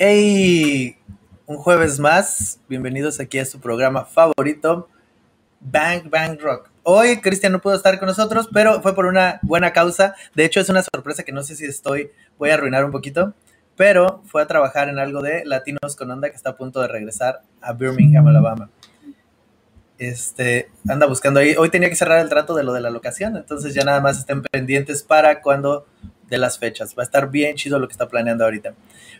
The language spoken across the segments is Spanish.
Hey, un jueves más. Bienvenidos aquí a su programa favorito, Bang Bang Rock. Hoy Cristian no pudo estar con nosotros, pero fue por una buena causa. De hecho, es una sorpresa que no sé si estoy, voy a arruinar un poquito, pero fue a trabajar en algo de Latinos con Onda que está a punto de regresar a Birmingham, Alabama. Este, anda buscando ahí. Hoy tenía que cerrar el trato de lo de la locación, entonces ya nada más estén pendientes para cuando de las fechas. Va a estar bien chido lo que está planeando ahorita.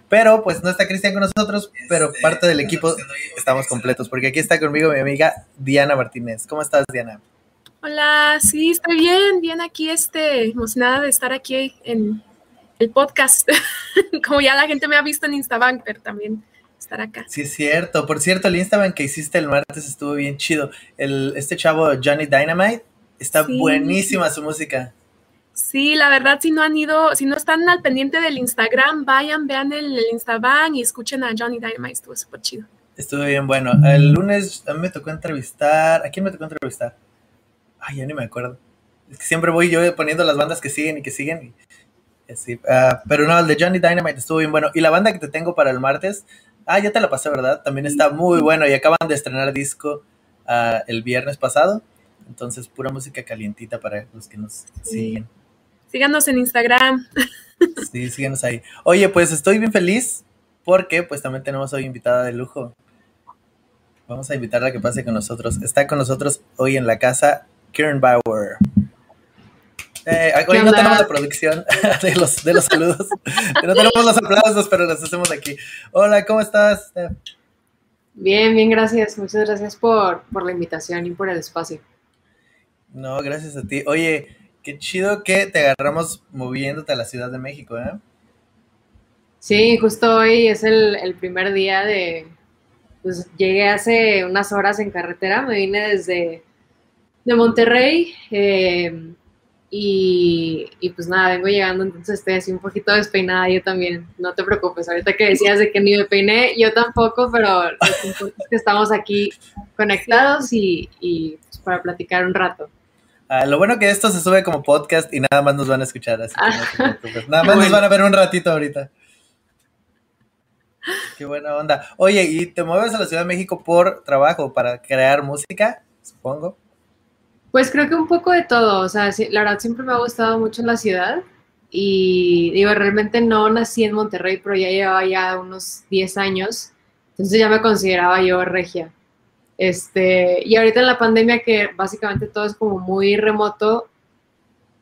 Pero pues no está Cristian con nosotros, pero parte del equipo estamos completos, porque aquí está conmigo mi amiga Diana Martínez. ¿Cómo estás, Diana? Hola, sí, estoy bien, bien aquí, este, emocionada de estar aquí en el podcast. Como ya la gente me ha visto en Instabank, pero también estar acá. Sí, es cierto. Por cierto, el Instabank que hiciste el martes estuvo bien chido. El, este chavo Johnny Dynamite, está buenísima su música. Sí, la verdad, si no han ido, si no están al pendiente del Instagram, vayan, vean el, Instagram y escuchen a Johnny Dynamite, estuvo súper chido. Estuvo bien bueno. El lunes a mí me tocó entrevistar, ¿a quién me tocó entrevistar? Ay, ya ni me acuerdo. Es que siempre voy yo poniendo las bandas que siguen y que siguen. Y. Ah, pero no, el de Johnny Dynamite estuvo bien bueno. Y la banda que te tengo para el martes, ah, ya te la pasé, ¿verdad? También está muy bueno y acaban de estrenar disco ah, el viernes pasado. Entonces, pura música calientita para los que nos siguen. Síganos en Instagram. Sí, síganos ahí. Oye, pues estoy bien feliz porque pues también tenemos hoy invitada de lujo. Vamos a invitarla a que pase con nosotros. Está con nosotros hoy en la casa Karen Bauer. Eh, hoy no tenemos la producción de los, de los saludos. no tenemos los aplausos, pero los hacemos aquí. Hola, ¿cómo estás? Bien, bien, gracias. Muchas gracias por, por la invitación y por el espacio. No, gracias a ti. Oye, Qué chido que te agarramos moviéndote a la Ciudad de México, ¿eh? Sí, justo hoy es el, primer día de... Pues llegué hace unas horas en carretera, me vine desde de Monterrey eh, y, pues nada, vengo llegando, entonces estoy así un poquito despeinada yo también, no te preocupes, ahorita que decías de que ni me peiné, yo tampoco, pero lo que es que estamos aquí conectados y, y pues, para platicar un rato. Ah, lo bueno que esto se sube como podcast y nada más nos van a escuchar, así que Nada más nos van a ver un ratito ahorita. Qué buena onda. Oye, ¿y te mueves a la Ciudad de México por trabajo, para crear música, supongo? Pues creo que un poco de todo. O sea, la verdad siempre me ha gustado mucho la ciudad. Y digo, realmente no nací en Monterrey, pero ya llevaba ya unos 10 años. Entonces ya me consideraba yo regia. Este, y ahorita en la pandemia que básicamente todo es como muy remoto,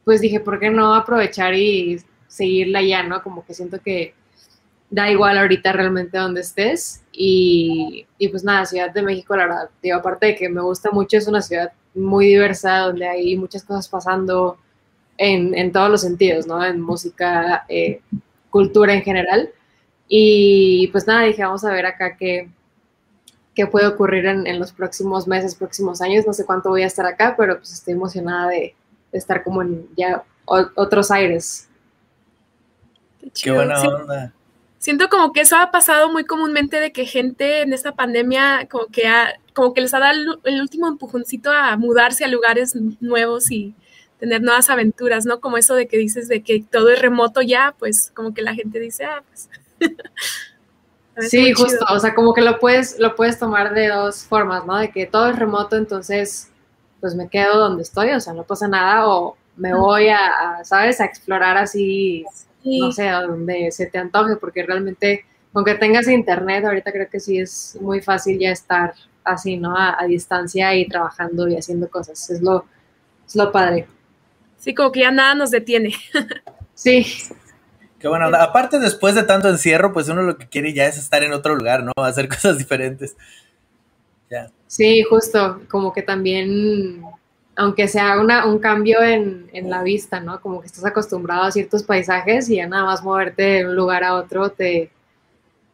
pues dije, ¿por qué no aprovechar y seguirla ya, no? Como que siento que da igual ahorita realmente donde estés. Y, y pues nada, Ciudad de México, la verdad, digo, aparte de que me gusta mucho, es una ciudad muy diversa, donde hay muchas cosas pasando en, en todos los sentidos, ¿no? En música, eh, cultura en general. Y pues nada, dije, vamos a ver acá qué, qué puede ocurrir en, los próximos meses, próximos años. No sé cuánto voy a estar acá, pero pues estoy emocionada de, estar como en ya otros aires. Qué, buena onda. Siento como que eso ha pasado muy comúnmente de que gente en esta pandemia como que como que les ha dado el, último empujoncito a mudarse a lugares nuevos y tener nuevas aventuras, ¿no? Como eso de que dices de que todo es remoto ya, pues como que la gente dice, ah, pues Sí, justo, o sea, como que lo puedes, lo puedes tomar de dos formas, ¿no? De que todo es remoto, entonces, pues me quedo donde estoy, o sea, no pasa nada, o me voy a, ¿sabes? A explorar así, no sé, a donde se te antoje, porque realmente, aunque tengas internet, ahorita creo que sí es muy fácil ya estar así, ¿no? A, distancia y trabajando y haciendo cosas, es lo, es lo padre. Sí, como que ya nada nos detiene. sí. Qué bueno. Aparte, después de tanto encierro, pues uno lo que quiere ya es estar en otro lugar, ¿no? Hacer cosas diferentes. Ya. Sí, justo. Como que también, aunque sea una, un cambio en, la vista, ¿no? Como que estás acostumbrado a ciertos paisajes y ya nada más moverte de un lugar a otro te,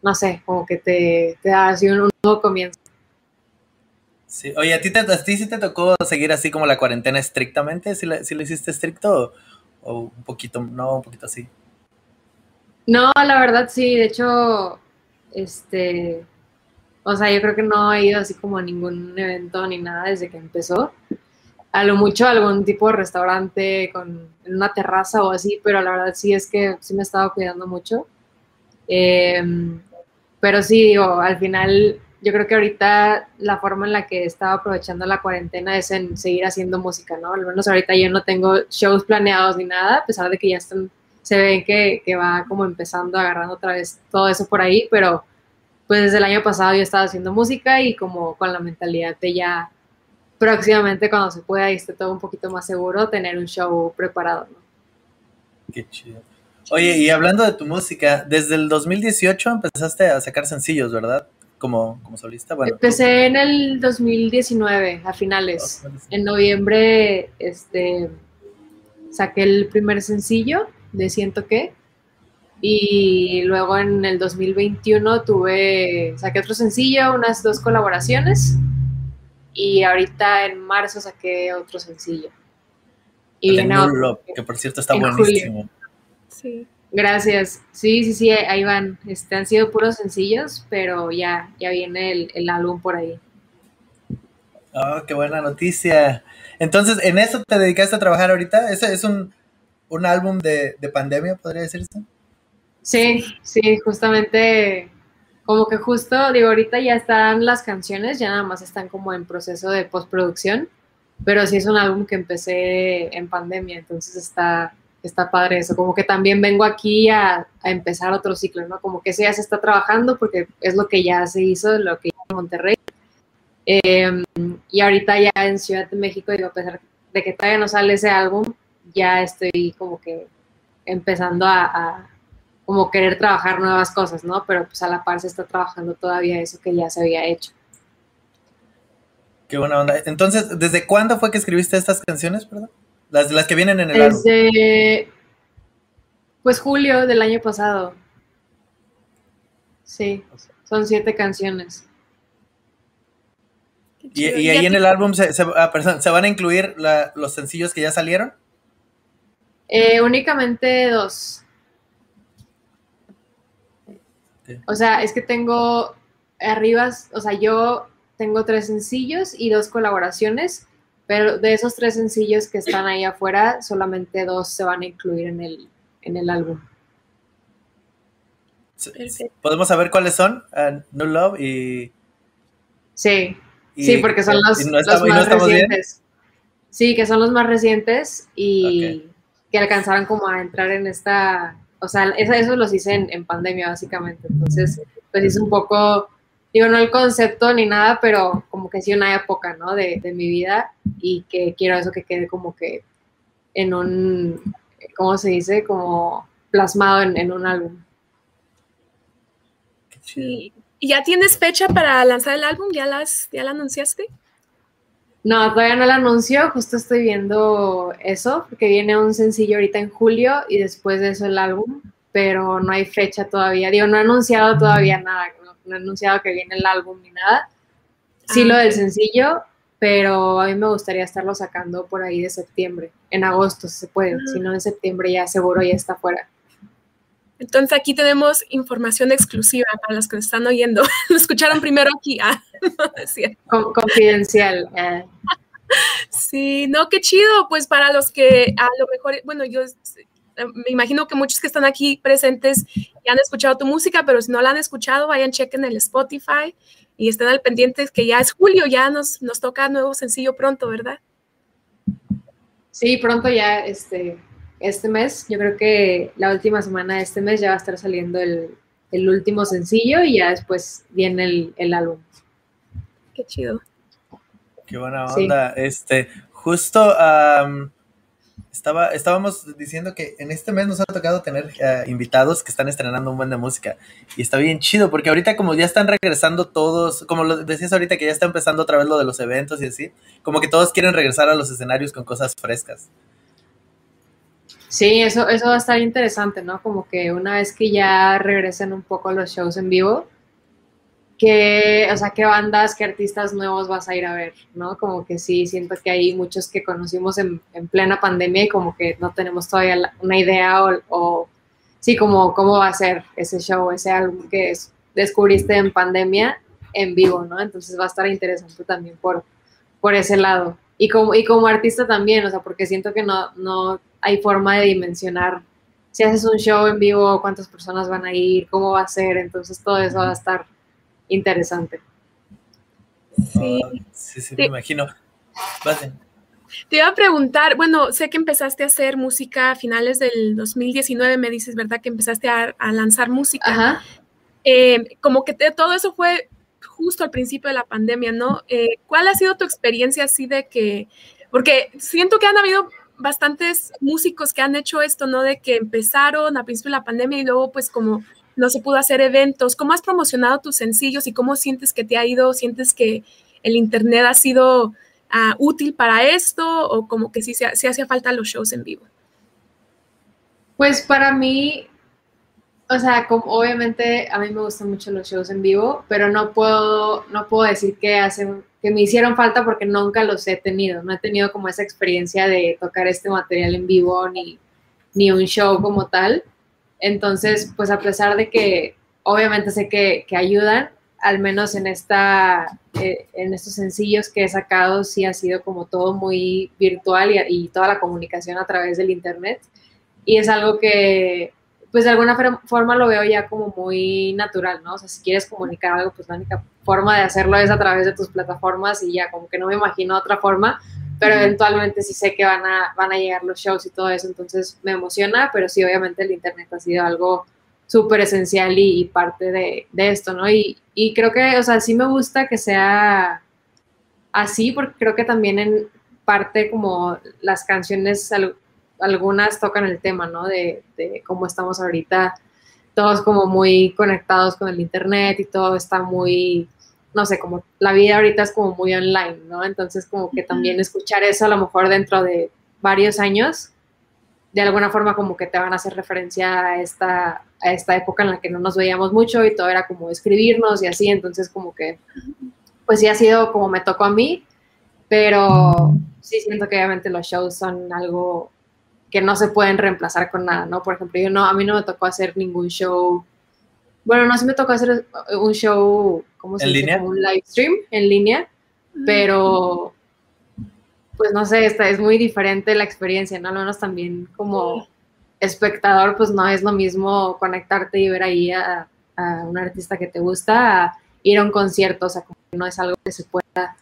no sé, como que te, te da así un, nuevo comienzo. Sí, oye, ¿a ti, te, ¿a ti sí te tocó seguir así como la cuarentena estrictamente? ¿Si ¿Sí lo hiciste estricto o un poquito, no, un poquito así? No, la verdad sí, de hecho, este, o sea, yo creo que no he ido así como a ningún evento ni nada desde que empezó. A lo mucho algún tipo de restaurante con una terraza o así, pero la verdad sí es que sí me he estado cuidando mucho. Em, pero sí, digo, al final yo creo que ahorita la forma en la que estaba aprovechando la cuarentena es en seguir haciendo música, ¿no? Al menos ahorita yo no tengo shows planeados ni nada, a pesar de que ya están, se ven que, que va como empezando, agarrando otra vez todo eso por ahí, pero pues desde el año pasado yo estaba haciendo música y como con la mentalidad de ya próximamente cuando se pueda y esté todo un poquito más seguro, tener un show preparado, ¿no? Qué chido. Oye, y hablando de tu música, desde el 2018 empezaste a sacar sencillos, ¿verdad? Como, como solista. Bueno, Empecé en el 2019, a finales. En noviembre, este, saqué el primer sencillo de Siento que. Y luego en el 2021 tuve, saqué otro sencillo, unas dos colaboraciones y ahorita en marzo saqué otro sencillo. Y otro, que por cierto está buenísimo. Sí. Gracias. Sí, sí, sí, ahí van. Este, han sido puros sencillos, pero ya, ya viene el, el álbum por ahí. Oh, qué buena noticia. Entonces, ¿en eso te dedicaste a trabajar ahorita? ¿Ese es un, un álbum de, de pandemia, podría decirse? Sí, sí, justamente como que justo, digo, ahorita ya están las canciones, ya nada más están como en proceso de postproducción, pero sí es un álbum que empecé en pandemia, entonces está, está padre eso, como que también vengo aquí a, a empezar otro ciclo, ¿no? Como que ese ya se está trabajando porque es lo que ya se hizo, lo que hizo en Monterrey. Eh, y ahorita ya en Ciudad de México, digo, a pesar de que todavía no sale ese álbum, ya estoy como que empezando a, a como querer trabajar nuevas cosas, ¿no? Pero pues a la par se está trabajando todavía eso que ya se había hecho. Qué buena onda. Entonces, ¿desde cuándo fue que escribiste estas canciones, perdón? Las, las que vienen en el Desde, álbum. Pues julio del año pasado. Sí, son siete canciones. ¿Y, y ahí en el álbum se, se, ah, perdón, ¿se van a incluir la, los sencillos que ya salieron? Eh, únicamente dos. O sea, es que tengo arriba, o sea, yo tengo tres sencillos y dos colaboraciones, pero de esos tres sencillos que están ahí afuera, solamente dos se van a incluir en el, en el álbum. ¿Podemos saber cuáles son? Uh, no Love y... Sí, y, sí, porque son los, no estamos, los más no recientes. Bien? Sí, que son los más recientes y okay. Que alcanzaron como a entrar en esta o sea, eso, los hice en, pandemia, básicamente. Entonces, pues hice un poco, digo, no el concepto ni nada, pero como que sí una época, ¿no? De, de mi vida y que quiero eso que quede como que en un, ¿cómo se dice? Como plasmado en, un álbum. Sí. ¿Y ya tienes fecha para lanzar el álbum? ¿Ya, las, ¿Ya la anunciaste? No, todavía no lo anuncio, justo estoy viendo eso, porque viene un sencillo ahorita en julio y después de eso el álbum, pero no hay fecha todavía. Digo, no he anunciado todavía nada, no, no he anunciado que viene el álbum ni nada. Sí ah, lo del sencillo, pero a mí me gustaría estarlo sacando por ahí de septiembre, en agosto si se puede, ah. si no en septiembre ya seguro ya está fuera. Entonces aquí tenemos información exclusiva para los que nos están oyendo. Lo escucharon primero aquí. Ah, no Confidencial. Eh. Sí, no, qué chido. Pues para los que a lo mejor, bueno, yo me imagino que muchos que están aquí presentes ya han escuchado tu música, pero si no la han escuchado, vayan, chequen el Spotify y estén al pendiente que ya es julio, ya nos, nos toca nuevo sencillo pronto, ¿verdad? Sí, pronto ya, este, este mes. Yo creo que la última semana de este mes ya va a estar saliendo el, el último sencillo y ya después viene el, el, álbum. Qué chido. Qué buena onda. Sí. Este, justo um, estaba, estábamos diciendo que en este mes nos ha tocado tener uh, invitados que están estrenando un buen de música. Y está bien chido, porque ahorita como ya están regresando todos, como lo decías ahorita que ya está empezando otra vez lo de los eventos y así, como que todos quieren regresar a los escenarios con cosas frescas. Sí, eso, eso va a estar interesante, ¿no? Como que una vez que ya regresen un poco los shows en vivo, que, o sea, qué bandas, qué artistas nuevos vas a ir a ver, ¿no? Como que sí, siento que hay muchos que conocimos en, en plena pandemia y como que no tenemos todavía una idea o, o, sí, como cómo va a ser ese show, ese álbum que es, descubriste en pandemia en vivo, ¿no? Entonces va a estar interesante también por, por ese lado. Y como, y como artista también, o sea, porque siento que no, no hay forma de dimensionar si haces un show en vivo, cuántas personas van a ir, cómo va a ser, entonces todo eso va a estar interesante. Sí, ah, sí, sí, me imagino. Te iba a preguntar, bueno, sé que empezaste a hacer música a finales del 2019, me dices, ¿verdad? Que empezaste a, lanzar música. Ajá. Eh, como que todo eso fue justo al principio de la pandemia, ¿no? Eh, ¿Cuál ha sido tu experiencia así de que, porque siento que han habido bastantes músicos que han hecho esto, ¿no? De que empezaron a principio de la pandemia y luego pues como no se pudo hacer eventos. ¿Cómo has promocionado tus sencillos y cómo sientes que te ha ido? ¿Sientes que el Internet ha sido ah, útil para esto o como que sí, sí hacía falta los shows en vivo? Pues para mí o sea, como, obviamente a mí me gustan mucho los shows en vivo, pero no puedo, no puedo decir que hacen, que me hicieron falta porque nunca los he tenido. No he tenido como esa experiencia de tocar este material en vivo ni, ni un show como tal. Entonces, pues a pesar de que obviamente sé que, que ayudan, al menos en esta, eh, en estos sencillos que he sacado, sí ha sido como todo muy virtual y, y toda la comunicación a través del internet. Y es algo que pues de alguna forma lo veo ya como muy natural, ¿no? O sea, si quieres comunicar algo, pues la única forma de hacerlo es a través de tus plataformas y ya como que no me imagino otra forma, pero eventualmente sí sé que van a, van a llegar los shows y todo eso, entonces me emociona, pero sí, obviamente el Internet ha sido algo súper esencial y, parte de, de, esto, ¿no? Y, y creo que, o sea, sí me gusta que sea así, porque creo que también en parte como las canciones algunas tocan el tema, ¿no? De, cómo estamos ahorita todos como muy conectados con el internet y todo está muy, no sé, como la vida ahorita es como muy online, ¿no? Entonces como que también escuchar eso a lo mejor dentro de varios años, de alguna forma como que te van a hacer referencia a esta, a esta época en la que no nos veíamos mucho y todo era como escribirnos y así, entonces como que, pues sí ha sido como me tocó a mí, pero sí siento que obviamente los shows son algo que no se pueden reemplazar con nada, ¿no? Por ejemplo, yo no, a mí no me tocó hacer ningún show, bueno, no, sí me tocó hacer un show, ¿cómo se dice? un live stream en línea, mm. pero pues no sé, esta es muy diferente la experiencia, ¿no? Al menos también como espectador, pues no es lo mismo conectarte y ver ahí a, a un artista que te gusta a ir a un concierto, o sea, como no es algo que se pueda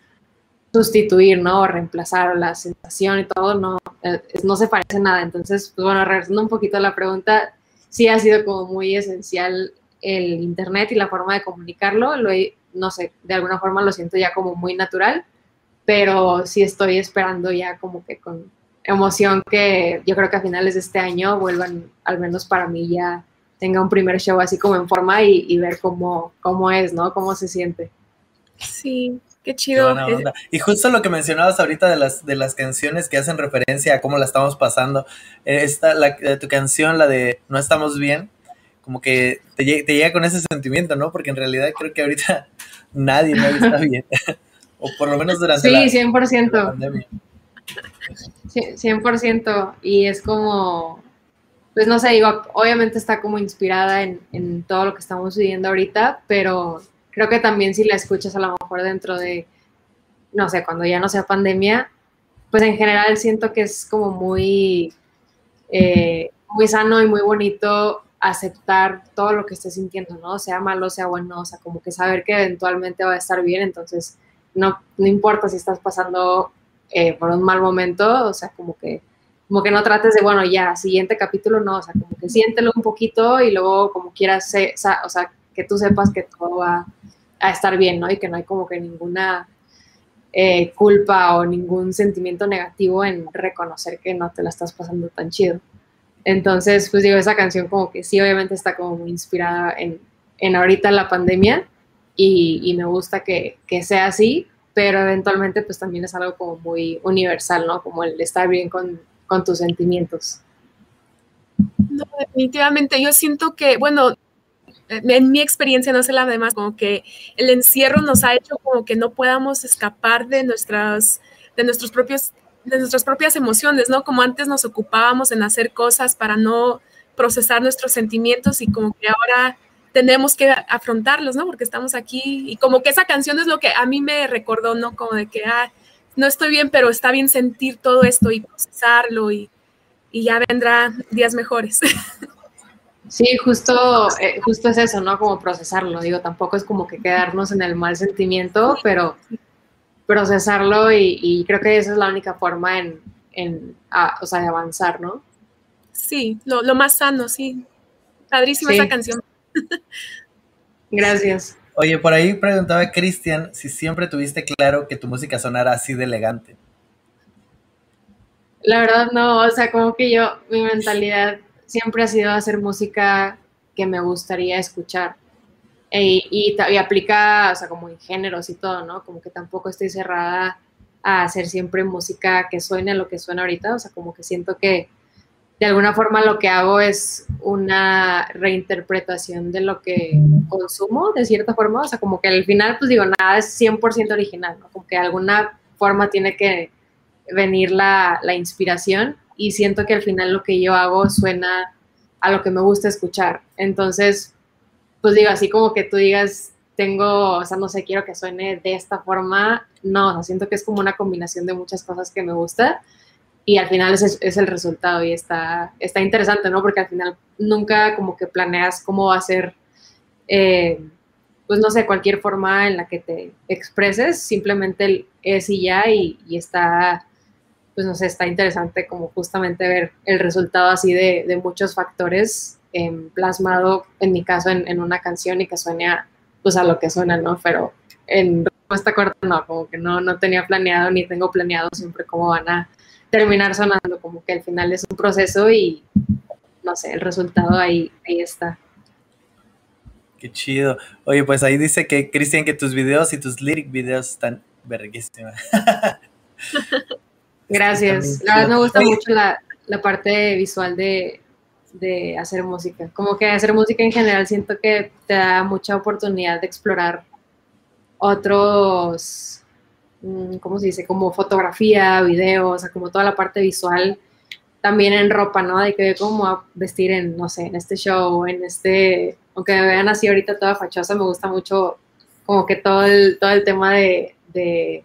sustituir, ¿no? O reemplazar la sensación y todo, no, eh, no se parece nada. Entonces, pues bueno, regresando un poquito a la pregunta, sí ha sido como muy esencial el Internet y la forma de comunicarlo. Lo no sé, de alguna forma lo siento ya como muy natural, pero sí estoy esperando ya como que con emoción que yo creo que a finales de este año vuelvan, al menos para mí, ya tenga un primer show así como en forma y, y ver cómo, cómo es, ¿no? Cómo se siente. Sí, Qué chido. y justo lo que mencionabas ahorita de las, de las canciones que hacen referencia a cómo la estamos pasando. Esta, la, tu canción, la de No estamos bien, como que te, te, llega con ese sentimiento, ¿no? Porque en realidad creo que ahorita nadie, nadie está bien. o por lo menos durante sí, la, 100%. pandemia. 100%. Y es como, pues no sé, digo, obviamente está como inspirada en, en todo lo que estamos viviendo ahorita, pero creo que también si la escuchas a lo mejor dentro de, no sé, cuando ya no sea pandemia, pues en general siento que es como muy, eh, muy sano y muy bonito aceptar todo lo que estés sintiendo, ¿no? Sea malo, sea bueno, o sea, como que saber que eventualmente va a estar bien, entonces no, no importa si estás pasando eh, por un mal momento, o sea, como que, como que no trates de, bueno, ya, siguiente capítulo, no, o sea, como que siéntelo un poquito y luego como quieras, o sea, que tú sepas que todo va a estar bien, ¿no? Y que no hay como que ninguna eh, culpa o ningún sentimiento negativo en reconocer que no te la estás pasando tan chido. Entonces, pues digo, esa canción como que sí, obviamente está como muy inspirada en, en ahorita la pandemia y, me gusta que, que, sea así, pero eventualmente pues también es algo como muy universal, ¿no? Como el estar bien con, con tus sentimientos. No, definitivamente, yo siento que, bueno, en mi experiencia, no sé la demás, como que el encierro nos ha hecho como que no podamos escapar de nuestras, de nuestros propios, de nuestras propias emociones, ¿no? Como antes nos ocupábamos en hacer cosas para no procesar nuestros sentimientos y como que ahora tenemos que afrontarlos, ¿no? Porque estamos aquí y como que esa canción es lo que a mí me recordó, ¿no? Como de que, ah, no estoy bien, pero está bien sentir todo esto y procesarlo y y ya vendrá días mejores. Sí, justo, eh, justo es eso, ¿no? Como procesarlo, digo, tampoco es como que quedarnos en el mal sentimiento, pero procesarlo y, creo que esa es la única forma en, en o sea, de avanzar, ¿no? Sí, lo, lo más sano, sí. Padrísima esa canción. Gracias. Oye, por ahí preguntaba Cristian si siempre tuviste claro que tu música sonara así de elegante. La verdad no, o sea, como que yo, mi mentalidad siempre ha sido hacer música que me gustaría escuchar. E, y, y, aplica, o sea, como en géneros y todo, ¿no? Como que tampoco estoy cerrada a hacer siempre música que suene lo que suena ahorita, o sea, como que siento que de alguna forma lo que hago es una reinterpretación de lo que consumo, de cierta forma, o sea, como que al final, pues digo, nada es 100% original, ¿no? Como que de alguna forma tiene que venir la, la inspiración y siento que al final lo que yo hago suena a lo que me gusta escuchar. Entonces, pues digo, así como que tú digas, tengo, o sea, no sé, quiero que suene de esta forma, no, siento que es como una combinación de muchas cosas que me gusta y al final es, es, el resultado y está, está interesante, ¿no? Porque al final nunca como que planeas cómo va a ser, eh, pues no sé, cualquier forma en la que te expreses, simplemente es y ya y, está, pues no sé, está interesante como justamente ver el resultado así de, de muchos factores eh, plasmado, en mi caso, en, en, una canción y que suene a, pues a lo que suena, ¿no? Pero en respuesta corta no, como que no, no tenía planeado ni tengo planeado siempre cómo van a terminar sonando, como que al final es un proceso y no sé, el resultado ahí, ahí está. Qué chido. Oye, pues ahí dice que, Cristian, que tus videos y tus lyric videos están verguísimas. Gracias. La verdad me gusta mucho la, la parte visual de, de, hacer música. Como que hacer música en general siento que te da mucha oportunidad de explorar otros Mm, ¿cómo se dice? Como fotografía, video, o sea, como toda la parte visual, también en ropa, ¿no? De que cómo a vestir en, no sé, en este show, en este, aunque me vean así ahorita toda fachosa, me gusta mucho como que todo el, todo el tema de, de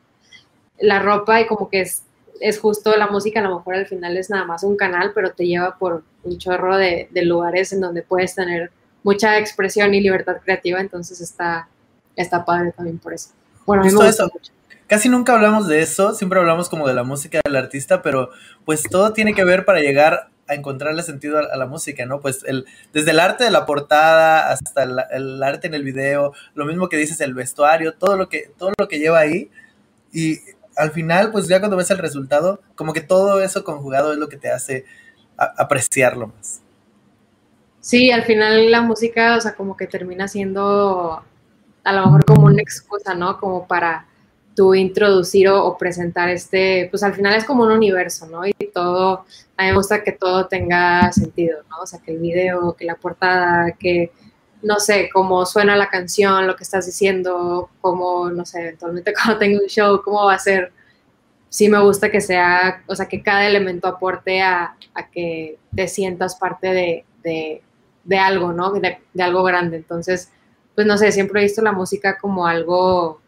la ropa y como que es, es justo la música, a lo mejor al final es nada más un canal, pero te lleva por un chorro de, de lugares en donde puedes tener mucha expresión y libertad creativa, entonces está, está padre también por eso. Bueno, a mí me gusta mucho casi nunca hablamos de eso, siempre hablamos como de la música del artista, pero pues todo tiene que ver para llegar a encontrarle sentido a, la música, ¿no? Pues el, desde el arte de la portada hasta el, arte en el video, lo mismo que dices, el vestuario, todo lo que, todo lo que lleva ahí. Y al final, pues ya cuando ves el resultado, como que todo eso conjugado es lo que te hace apreciarlo más. Sí, al final la música, o sea, como que termina siendo a lo mejor como una excusa, ¿no? Como para tú introducir o, presentar este, pues al final es como un universo, ¿no? Y todo, a mí me gusta que todo tenga sentido, ¿no? O sea, que el video, que la portada, que, no sé, cómo suena la canción, lo que estás diciendo, cómo, no sé, eventualmente cuando tengo un show, cómo va a ser. Sí me gusta que sea, o sea, que cada elemento aporte a, que te sientas parte de, de, algo, ¿no? De, de algo grande. Entonces, pues no sé, siempre he visto la música como algo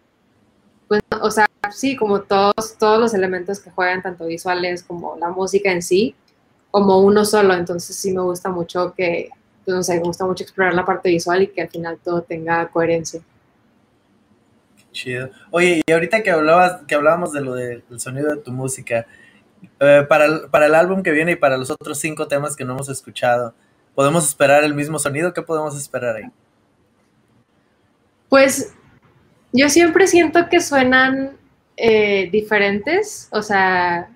pues, o sea, sí, como todos, todos los elementos que juegan, tanto visuales como la música en sí, como uno solo. Entonces sí me gusta mucho que, no sé, me gusta mucho explorar la parte visual y que al final todo tenga coherencia. Chido. Oye, y ahorita que hablabas, que hablábamos de lo del sonido de tu música, eh, para, el, para el álbum que viene y para los otros cinco temas que no hemos escuchado, ¿podemos esperar el mismo sonido? ¿Qué podemos esperar ahí? Pues yo siempre siento que suenan eh, diferentes, o sea,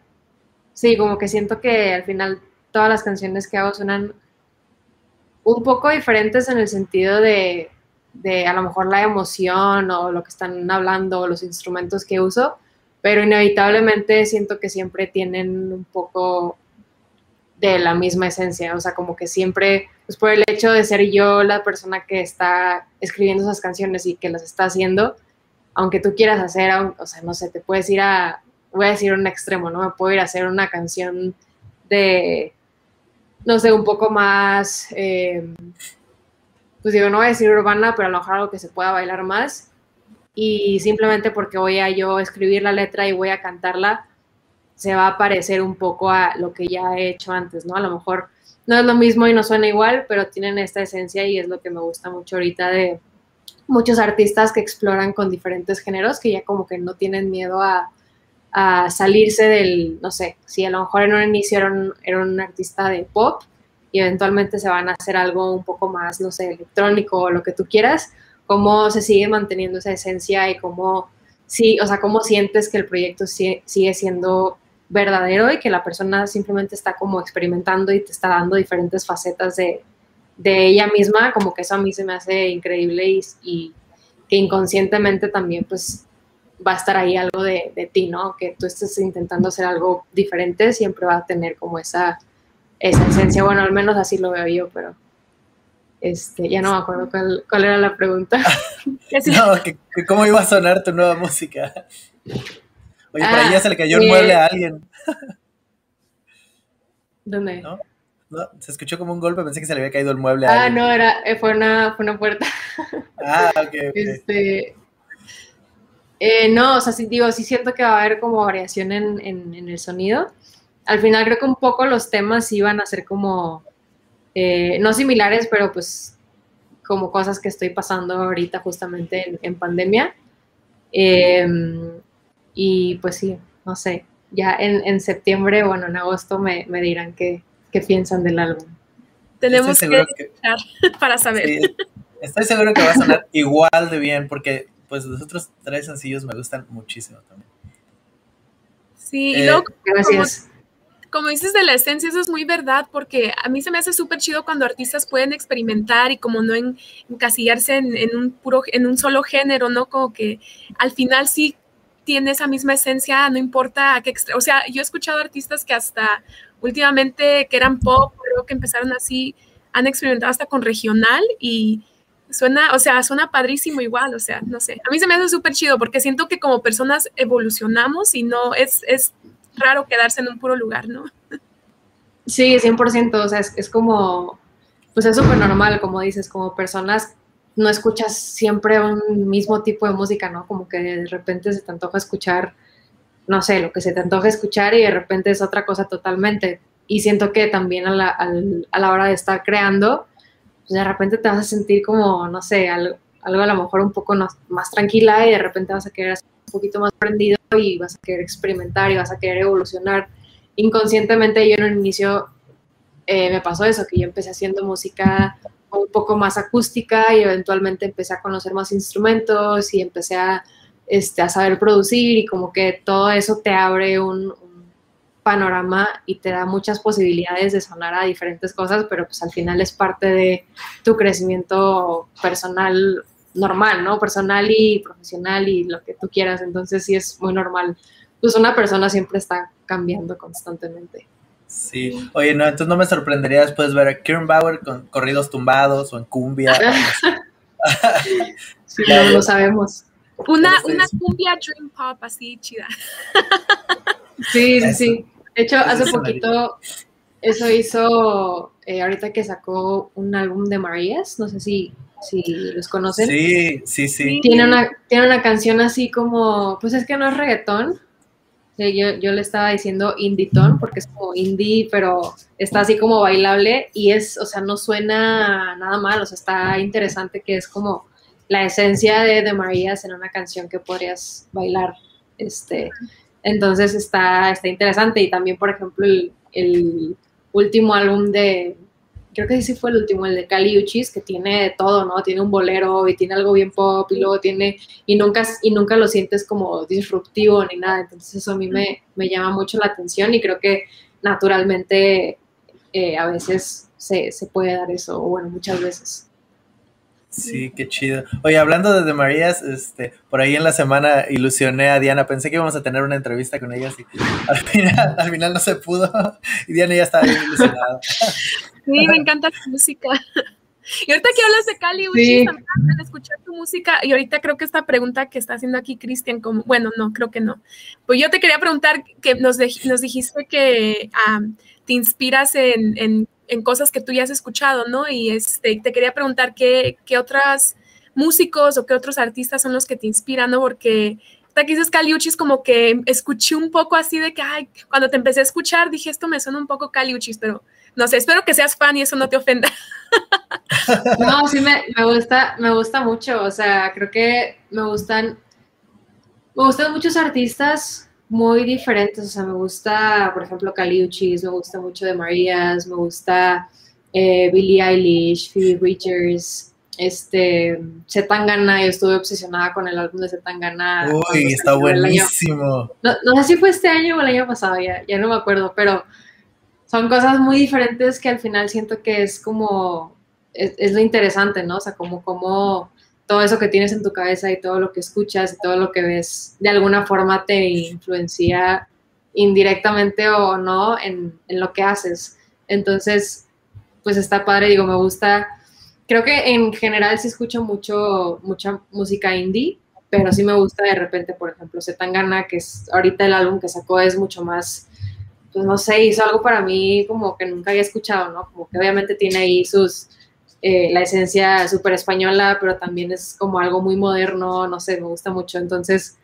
sí, como que siento que al final todas las canciones que hago suenan un poco diferentes en el sentido de, de a lo mejor la emoción o lo que están hablando, o los instrumentos que uso, pero inevitablemente siento que siempre tienen un poco de la misma esencia, o sea, como que siempre, pues por el hecho de ser yo la persona que está escribiendo esas canciones y que las está haciendo, aunque tú quieras hacer, o sea, no sé, te puedes ir a, voy a decir un extremo, ¿no? Me puedo ir a hacer una canción de, no sé, un poco más, eh, pues digo, no voy a decir urbana, pero a lo mejor algo que se pueda bailar más. Y simplemente porque voy a yo escribir la letra y voy a cantarla, se va a parecer un poco a lo que ya he hecho antes, ¿no? A lo mejor no es lo mismo y no suena igual, pero tienen esta esencia y es lo que me gusta mucho ahorita de muchos artistas que exploran con diferentes géneros, que ya como que no tienen miedo a, salirse del, no sé, si a lo mejor en un inicio era un, un artista de pop y eventualmente se van a hacer algo un poco más, no sé, electrónico o lo que tú quieras, cómo se sigue manteniendo esa esencia y cómo, sí, o sea, cómo sientes que el proyecto sigue, sigue siendo verdadero y que la persona simplemente está como experimentando y te está dando diferentes facetas de, de ella misma, como que eso a mí se me hace increíble y, y que inconscientemente también pues va a estar ahí algo de, de, ti, ¿no? Que tú estés intentando hacer algo diferente, siempre va a tener como esa, esa esencia, bueno, al menos así lo veo yo, pero este, ya no me acuerdo cuál, cuál era la pregunta. no, que, cómo iba a sonar tu nueva música. Oye, por ahí ya se le cayó el mueble a alguien. ¿Dónde? ¿No? ¿No? Se escuchó como un golpe, pensé que se le había caído el mueble a ah, alguien. Ah, no, era, eh, fue, una, fue una puerta. Ah, ok, Este, eh, no, o sea, sí, digo, sí siento que va a haber como variación en, en, en, el sonido. Al final creo que un poco los temas iban a ser como, eh, no similares, pero pues como cosas que estoy pasando ahorita justamente en, en pandemia. Eh, y pues sí, no sé, ya en, en septiembre, bueno, en agosto me, me dirán qué, qué, piensan del álbum. Tenemos que, escuchar para saber. estoy seguro que va a sonar igual de bien, porque pues los otros tres sencillos me gustan muchísimo también. Sí, y luego, eh, gracias. Como, dices de la esencia, eso es muy verdad, porque a mí se me hace súper chido cuando artistas pueden experimentar y como no encasillarse en, en, un puro, en un solo género, ¿no? Como que al final sí tiene esa misma esencia, no importa a qué O sea, yo he escuchado artistas que hasta últimamente que eran pop, creo que empezaron así, han experimentado hasta con regional y suena, o sea, suena padrísimo igual, o sea, no sé. A mí se me hace súper chido porque siento que como personas evolucionamos y no es, es raro quedarse en un puro lugar, ¿no? Sí, 100%, o sea, es, es como, pues es súper normal, como dices, como personas no escuchas siempre un mismo tipo de música, ¿no? Como que de repente se te antoja escuchar, no sé, lo que se te antoja escuchar y de repente es otra cosa totalmente. Y siento que también a la, a la hora de estar creando, pues de repente te vas a sentir como, no sé, algo, algo a lo mejor un poco más tranquila y de repente vas a querer hacer un poquito más prendido y vas a querer experimentar y vas a querer evolucionar. Inconscientemente yo en un inicio eh, me pasó eso, que yo empecé haciendo música un poco más acústica y eventualmente empecé a conocer más instrumentos y empecé a, este, a saber producir y como que todo eso te abre un, panorama y te da muchas posibilidades de sonar a diferentes cosas, pero pues al final es parte de tu crecimiento personal normal, ¿no? Personal y profesional y lo que tú quieras, entonces sí es muy normal. Pues una persona siempre está cambiando constantemente. Sí, oye, no, entonces no me sorprendería después ver a Kieran Bauer con corridos tumbados o en cumbia. sí, no lo sabemos. Una, una cumbia dream pop así chida. Sí, sí, sí. De hecho, hace poquito eso hizo, eh, ahorita que sacó un álbum de Marías, no sé si, si los conocen. Sí, sí, sí. Tiene una, tiene una canción así como, pues es que no es reggaetón, yo, yo, le estaba diciendo indie-ton porque es como indie, pero está así como bailable y es, o sea, no suena nada mal, o sea, está interesante que es como la esencia de, de Marías en una canción que podrías bailar. Este, entonces está, está interesante y también, por ejemplo, el, el último álbum de, creo que sí fue el último, el de Cali Uchis, que tiene todo, ¿no? Tiene un bolero y tiene algo bien pop y luego tiene, y nunca, y nunca lo sientes como disruptivo ni nada, entonces eso a mí me, me llama mucho la atención y creo que naturalmente eh, a veces se, se, puede dar eso, o bueno, muchas veces. Sí, qué chido. Oye, hablando de, de Marías, este, por ahí en la semana ilusioné a Diana, pensé que íbamos a tener una entrevista con ella, y al final, al final no se pudo, y Diana ya estaba bien ilusionada. Sí, me encanta tu música. Y ahorita que hablas de Cali, sí. también escuchar tu música, y ahorita creo que esta pregunta que está haciendo aquí Cristian, como, bueno, no, creo que no. Pues yo te quería preguntar, que nos, nos dijiste que um, te inspiras en, en, en, cosas que tú ya has escuchado, ¿no? Y este, te quería preguntar qué, qué otras músicos o qué otros artistas son los que te inspiran, ¿no? Porque que dices Caliuchis, como que escuché un poco así de que, ay, cuando te empecé a escuchar dije, esto me suena un poco Caliuchis, pero no sé, espero que seas fan y eso no te ofenda. No, sí me, me, gusta, me gusta mucho, o sea, creo que me gustan, me gustan muchos artistas muy diferentes, o sea, me gusta, por ejemplo, Caliuchis, me gusta mucho de Marías, me gusta eh, Billie Eilish, Phoebe Bridgers, este, Zetangana, yo estuve obsesionada con el álbum de Zetangana. Uy, está buenísimo. No, no, sé si fue este año o el año pasado, ya, ya no me acuerdo, pero son cosas muy diferentes que al final siento que es como, es, lo interesante, ¿no? O sea, como, como todo eso que tienes en tu cabeza y todo lo que escuchas y todo lo que ves, de alguna forma te influencia indirectamente o no en, en lo que haces. Entonces, pues está padre, digo, me gusta, creo que en general sí escucho mucho, mucha música indie, pero sí me gusta de repente, por ejemplo, Zetangana, que es ahorita el álbum que sacó es mucho más pues no sé, hizo algo para mí como que nunca había escuchado, ¿no? Como que obviamente tiene ahí sus, eh, la esencia súper española, pero también es como algo muy moderno, no sé, me gusta mucho. Entonces,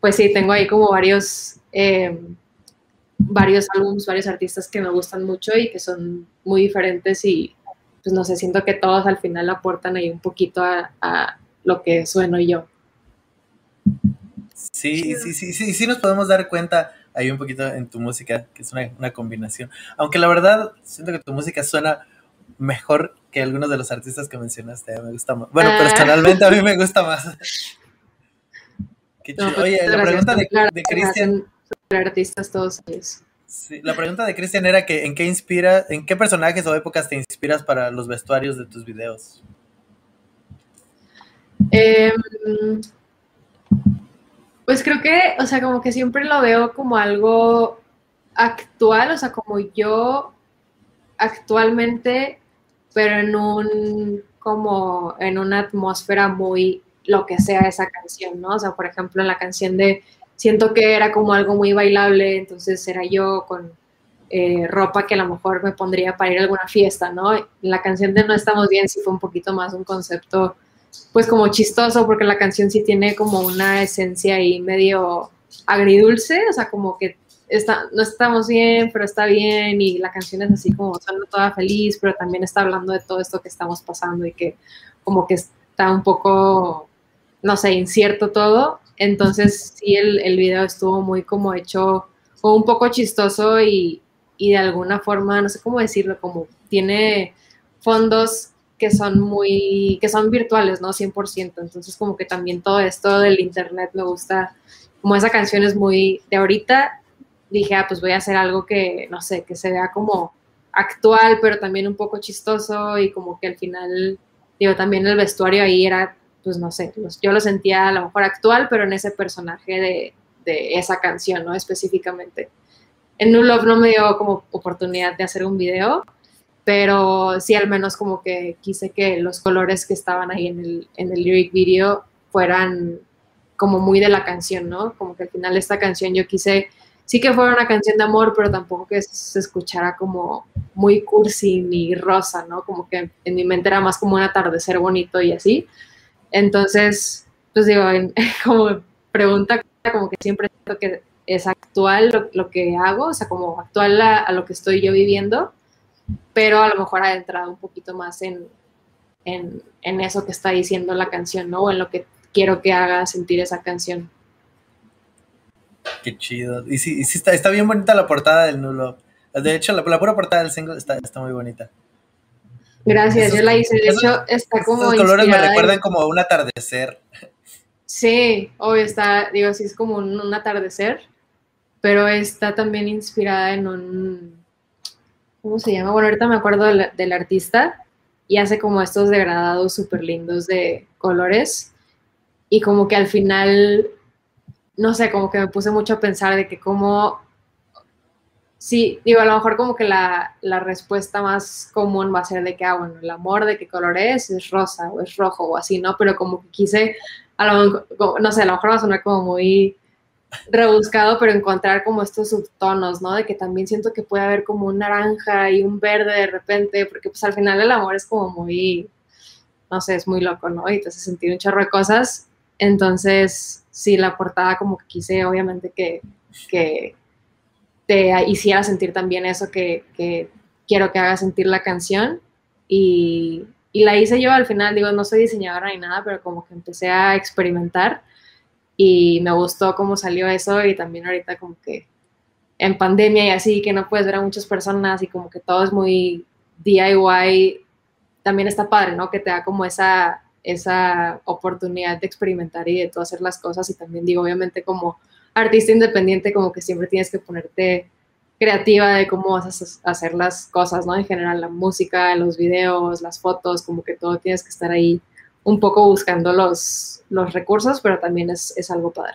pues sí, tengo ahí como varios, eh, varios álbumes, varios artistas que me gustan mucho y que son muy diferentes y pues no sé, siento que todos al final aportan ahí un poquito a, lo que sueno yo. Sí, sí, sí, sí, sí nos podemos dar cuenta hay un poquito en tu música, que es una, combinación. Aunque la verdad, siento que tu música suena mejor que algunos de los artistas que mencionaste. Me gusta más. Bueno, ah. personalmente a mí me gusta más. Qué chido. Pues, Oye, la pregunta de, de Cristian. artistas todos ellos. Sí, la pregunta de Cristian era que en qué inspira, en qué personajes o épocas te inspiras para los vestuarios de tus videos. Eh, pues creo que, o sea, como que siempre lo veo como algo actual, o sea, como yo actualmente, pero en un, como en una atmósfera muy lo que sea esa canción, ¿no? O sea, por ejemplo, en la canción de siento que era como algo muy bailable, entonces era yo con eh, ropa que a lo mejor me pondría para ir a alguna fiesta, ¿no? La canción de No estamos bien sí fue un poquito más un concepto pues como chistoso porque la canción sí tiene como una esencia ahí medio agridulce, o sea, como que no estamos bien, pero está bien y la canción es así como suena toda feliz, pero también está hablando de todo esto que estamos pasando y que como que está un poco, no sé, incierto todo. Entonces sí, el, el video estuvo muy como hecho, o un poco chistoso y, y de alguna forma, no sé cómo decirlo, como tiene fondos que son muy, que son virtuales, ¿no? 100%. Entonces, como que también todo esto del internet me gusta, como esa canción es muy de ahorita, dije, ah, pues voy a hacer algo que, no sé, que se vea como actual, pero también un poco chistoso y como que al final, digo, también el vestuario ahí era, pues no sé, yo lo sentía a lo mejor actual, pero en ese personaje de, de esa canción, ¿no? Específicamente. En New Love no me dio como oportunidad de hacer un video, pero sí al menos como que quise que los colores que estaban ahí en el, en el lyric video fueran como muy de la canción, ¿no? Como que al final esta canción yo quise, sí que fuera una canción de amor, pero tampoco que se escuchara como muy cursi ni rosa, ¿no? Como que en mi mente era más como un atardecer bonito y así. Entonces, pues digo, como pregunta, como que siempre siento que es actual lo, que hago, o sea, como actual a lo que estoy yo viviendo pero a lo mejor ha entrado un poquito más en, en, eso que está diciendo la canción, ¿no? O en lo que quiero que haga sentir esa canción. Qué chido. Y sí, sí está, está bien bonita la portada del nulo. De hecho, la, pura portada del single está, está muy bonita. Gracias, yo la hice. De hecho, está como. Los colores me recuerdan como un atardecer. Sí, obvio, está, digo, sí, es como un atardecer, pero está también inspirada en un ¿cómo se llama? Bueno, ahorita me acuerdo del, artista y hace como estos degradados súper lindos de colores y como que al final, no sé, como que me puse mucho a pensar de que como, sí, digo, a lo mejor como que la, la respuesta más común va a ser de que, ah, bueno, el amor de qué color es, es rosa o es rojo o así, ¿no? Pero como que quise, a lo, no sé, a lo mejor va a sonar como muy rebuscado, pero encontrar como estos subtonos, ¿no? De que también siento que puede haber como un naranja y un verde de repente, porque pues al final el amor es como muy, no sé, es muy loco, ¿no? Y te hace sentir un chorro de cosas. Entonces, sí, la portada como que quise, obviamente, que, te hiciera sentir también eso que, que quiero que haga sentir la canción. Y, y, la hice yo al final, digo, no soy diseñadora ni nada, pero como que empecé a experimentar y me gustó cómo salió eso y también ahorita como que en pandemia y así, que no puedes ver a muchas personas y como que todo es muy DIY, también está padre, ¿no? Que te da como esa, esa oportunidad de experimentar y de todo hacer las cosas y también digo, obviamente como artista independiente, como que siempre tienes que ponerte creativa de cómo vas a hacer las cosas, ¿no? En general, la música, los videos, las fotos, como que todo tienes que estar ahí un poco buscando los, los recursos, pero también es, es algo padre.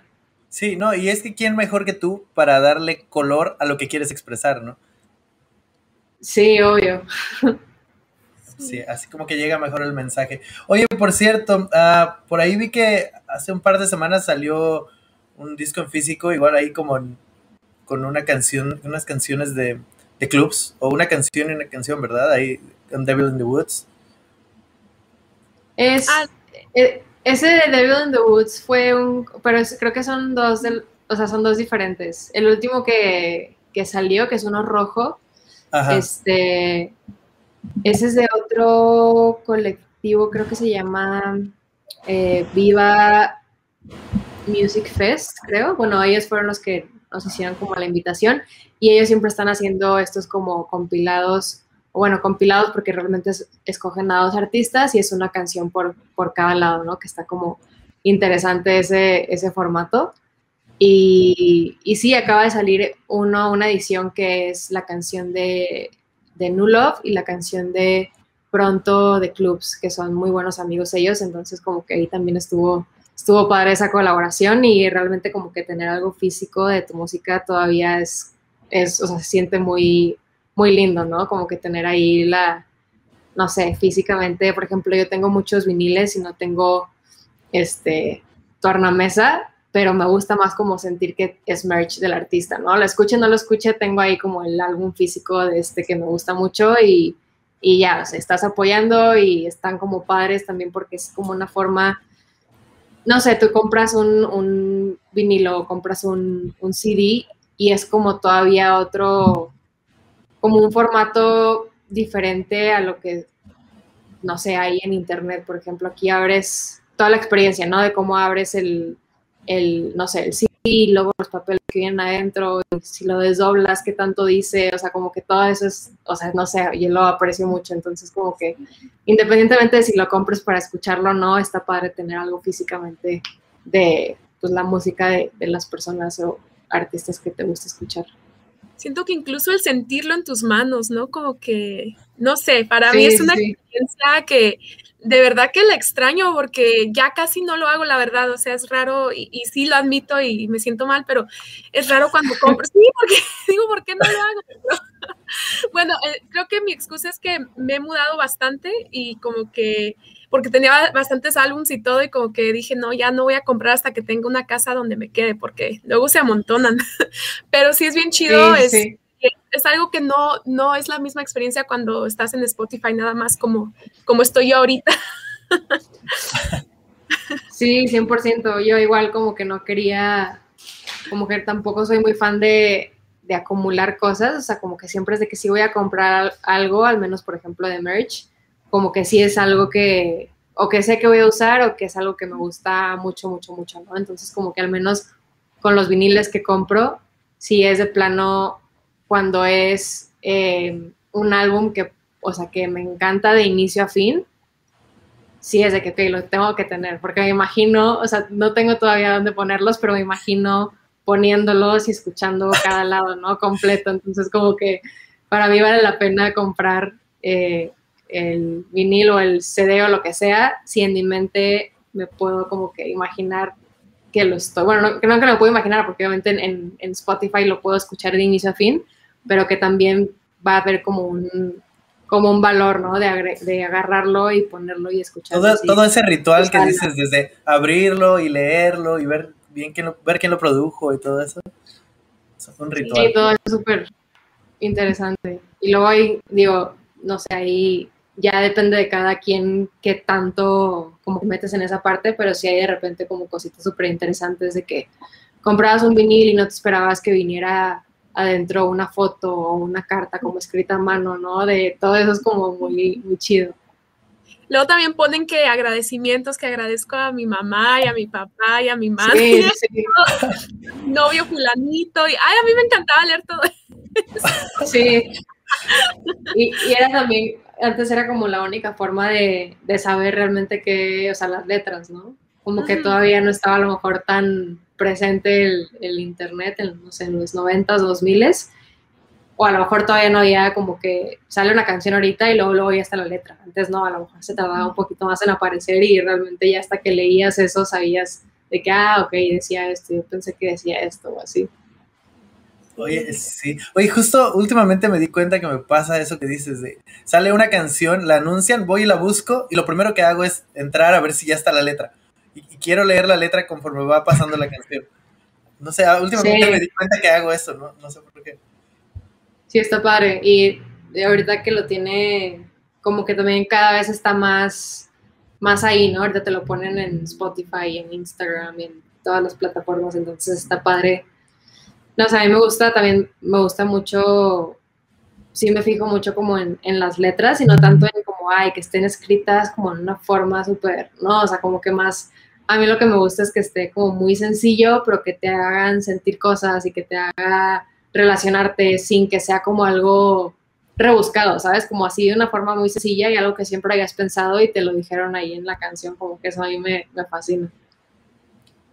Sí, no, y es que quién mejor que tú para darle color a lo que quieres expresar, ¿no? Sí, obvio. Sí, así como que llega mejor el mensaje. Oye, por cierto, uh, por ahí vi que hace un par de semanas salió un disco en físico, igual ahí como con una canción, unas canciones de, de clubs, o una canción y una canción, ¿verdad? Ahí, en Devil in the Woods. Es, ah. eh, ese de Devil in the Woods fue un, pero creo que son dos, del, o sea, son dos diferentes. El último que, que salió, que es uno rojo, este, ese es de otro colectivo, creo que se llama eh, Viva Music Fest, creo. Bueno, ellos fueron los que nos hicieron como la invitación y ellos siempre están haciendo estos como compilados, o bueno, compilados porque realmente escogen a dos artistas y es una canción por, por cada lado, ¿no? Que está como interesante ese, ese formato. Y, y, sí, acaba de salir uno, una edición que es la canción de de New Love y la canción de Pronto de Clubs, que son muy buenos amigos ellos, entonces como que ahí también estuvo, estuvo padre esa colaboración y realmente como que tener algo físico de tu música todavía es, es o sea, se siente muy, muy lindo, ¿no? Como que tener ahí la, no sé, físicamente, por ejemplo, yo tengo muchos viniles y no tengo, este, tornamesa, pero me gusta más como sentir que es merch del artista, ¿no? Lo escuche no lo escuche, tengo ahí como el álbum físico de este que me gusta mucho y, y ya, o sea, estás apoyando y están como padres también porque es como una forma, no sé, tú compras un, un vinilo, compras un, un CD y es como todavía otro, como un formato diferente a lo que, no sé, hay en internet, por ejemplo, aquí abres toda la experiencia, ¿no? De cómo abres el el, no sé, el luego los papeles que vienen adentro, si lo desdoblas, qué tanto dice, o sea, como que todo eso es, o sea, no sé, yo lo aprecio mucho, entonces como que independientemente de si lo compres para escucharlo o no, está padre tener algo físicamente de pues, la música de, de las personas o artistas que te gusta escuchar. Siento que incluso el sentirlo en tus manos, ¿no? Como que, no sé, para mí es una experiencia que de verdad que la extraño porque ya casi no lo hago, la verdad, o sea, es raro y, sí lo admito y me siento mal, pero es raro cuando compro. Sí, porque digo, ¿por qué no lo hago? bueno, eh, creo que mi excusa es que me he mudado bastante y como que, porque tenía bastantes álbums y todo y como que dije, no, ya no voy a comprar hasta que tenga una casa donde me quede porque luego se amontonan. pero sí es bien chido, es es algo que no, no es la misma experiencia cuando estás en Spotify, nada más como, como estoy yo ahorita. Sí, 100%. Yo igual como que no quería, como que tampoco soy muy fan de, de acumular cosas, o sea, como que siempre es de que si voy a comprar algo, al menos por ejemplo de merch, como que sí es algo que, o que sé que voy a usar o que es algo que me gusta mucho, mucho, mucho, ¿no? Entonces como que al menos con los viniles que compro, si es de plano cuando es eh, un álbum que, o sea, que me encanta de inicio a fin, sí es de que lo tengo que tener, porque me imagino, o sea, no tengo todavía dónde ponerlos, pero me imagino poniéndolos y escuchando cada lado, ¿no? Completo. Entonces, como que para mí vale la pena comprar eh, el vinilo o el CD o lo que sea, si en mi mente me puedo como que imaginar que lo estoy, bueno, no, no que lo puedo imaginar, porque obviamente en, en Spotify lo puedo escuchar de inicio a fin, pero que también va a haber como un, como un valor, ¿no? De, de agarrarlo y ponerlo y escucharlo. Todo, ese ritual que dices, desde abrirlo y leerlo y ver bien quién lo, ver quién lo produjo y todo eso. Eso es un ritual. Sí, todo es súper interesante. Y luego hay, digo, no sé, hay ya depende de cada quien qué tanto como metes en esa parte, pero sí hay de repente como cositas súper interesantes de que comprabas un vinil y no te esperabas que viniera adentro una foto o una carta como escrita a mano, ¿no? De todo eso es como muy, muy chido. Luego también ponen que agradecimientos, que agradezco a mi mamá y a mi papá y a mi madre, sí, novio fulanito, y ay, a mí me encantaba leer todo eso. Sí. Y, y, era también, antes era como la única forma de, de, saber realmente qué, o sea, las letras, ¿no? Como que todavía no estaba a lo mejor tan presente el, el internet en, no sé, en los 90s, 2000s o a lo mejor todavía no había como que sale una canción ahorita y luego, luego ya está la letra. Antes no, a lo mejor se tardaba un poquito más en aparecer y realmente ya hasta que leías eso sabías de que, ah, ok, decía esto, yo pensé que decía esto o así. Oye, sí. Oye, justo últimamente me di cuenta que me pasa eso que dices de, sale una canción, la anuncian, voy y la busco y lo primero que hago es entrar a ver si ya está la letra. Quiero leer la letra conforme va pasando la canción. No sé, últimamente me di cuenta que hago eso, ¿no? No sé por qué. Sí, está padre. Y ahorita que lo tiene, como que también cada vez está más, más ahí, ¿no? Ahorita te lo ponen en Spotify, en Instagram, en todas las plataformas, entonces está padre. No, o sea, a mí me gusta también, me gusta mucho, sí me fijo mucho como en, en las letras y no tanto en como, ay, que estén escritas como en una forma súper, no, o sea, como que más, a mí lo que me gusta es que esté como muy sencillo, pero que te hagan sentir cosas y que te haga relacionarte sin que sea como algo rebuscado, ¿sabes? Como así de una forma muy sencilla y algo que siempre hayas pensado y te lo dijeron ahí en la canción, como que eso a mí me, fascina.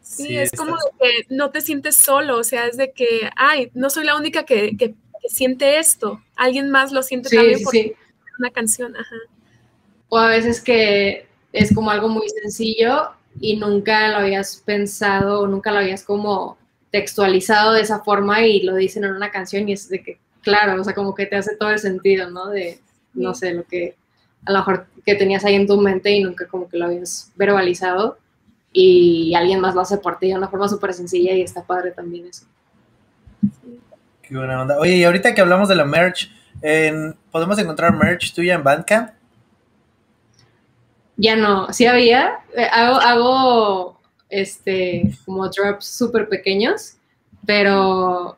Sí, es como de que no te sientes solo, o sea, es de que, ay, no soy la única que, que, siente esto, alguien más lo siente también por una canción, ajá. O a veces que es como algo muy sencillo y nunca lo habías pensado, o nunca lo habías como textualizado de esa forma y lo dicen en una canción y es de que, claro, o sea, como que te hace todo el sentido, ¿no? De, no sé, lo que a lo mejor que tenías ahí en tu mente y nunca como que lo habías verbalizado y alguien más lo hace por ti de una forma súper sencilla y está padre también eso. Qué buena onda. Oye, y ahorita que hablamos de la merch, ¿podemos encontrar merch tuya en Bandcamp? Ya no, sí había. Eh, hago, hago este, como drops súper pequeños, pero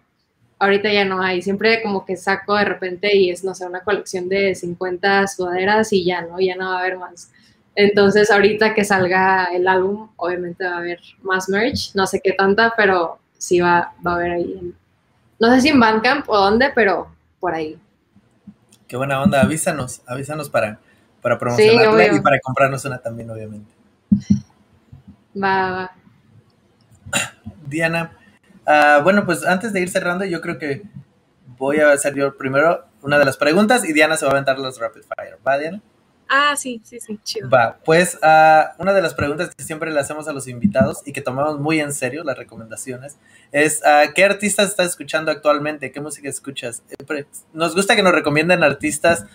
ahorita ya no hay. Siempre como que saco de repente y es, no sé, una colección de 50 sudaderas y ya no, ya no va a haber más. Entonces ahorita que salga el álbum, obviamente va a haber más merch, no sé qué tanta, pero sí va, va a haber ahí. no sé si en Bandcamp o dónde, pero por ahí. Qué buena onda, avísanos, avísanos para, para promocionarla y para comprarnos una también, obviamente. Va, va. Diana, uh, bueno, pues antes de ir cerrando, yo creo que voy a hacer yo primero una de las preguntas y Diana se va a aventar los rapid fire. ¿Va, Diana? Ah, sí, sí, sí, chido. Va, pues uh, una de las preguntas que siempre le hacemos a los invitados y que tomamos muy en serio las recomendaciones es uh, ¿qué artistas estás escuchando actualmente? ¿Qué música escuchas? Eh, nos gusta que nos recomienden artistas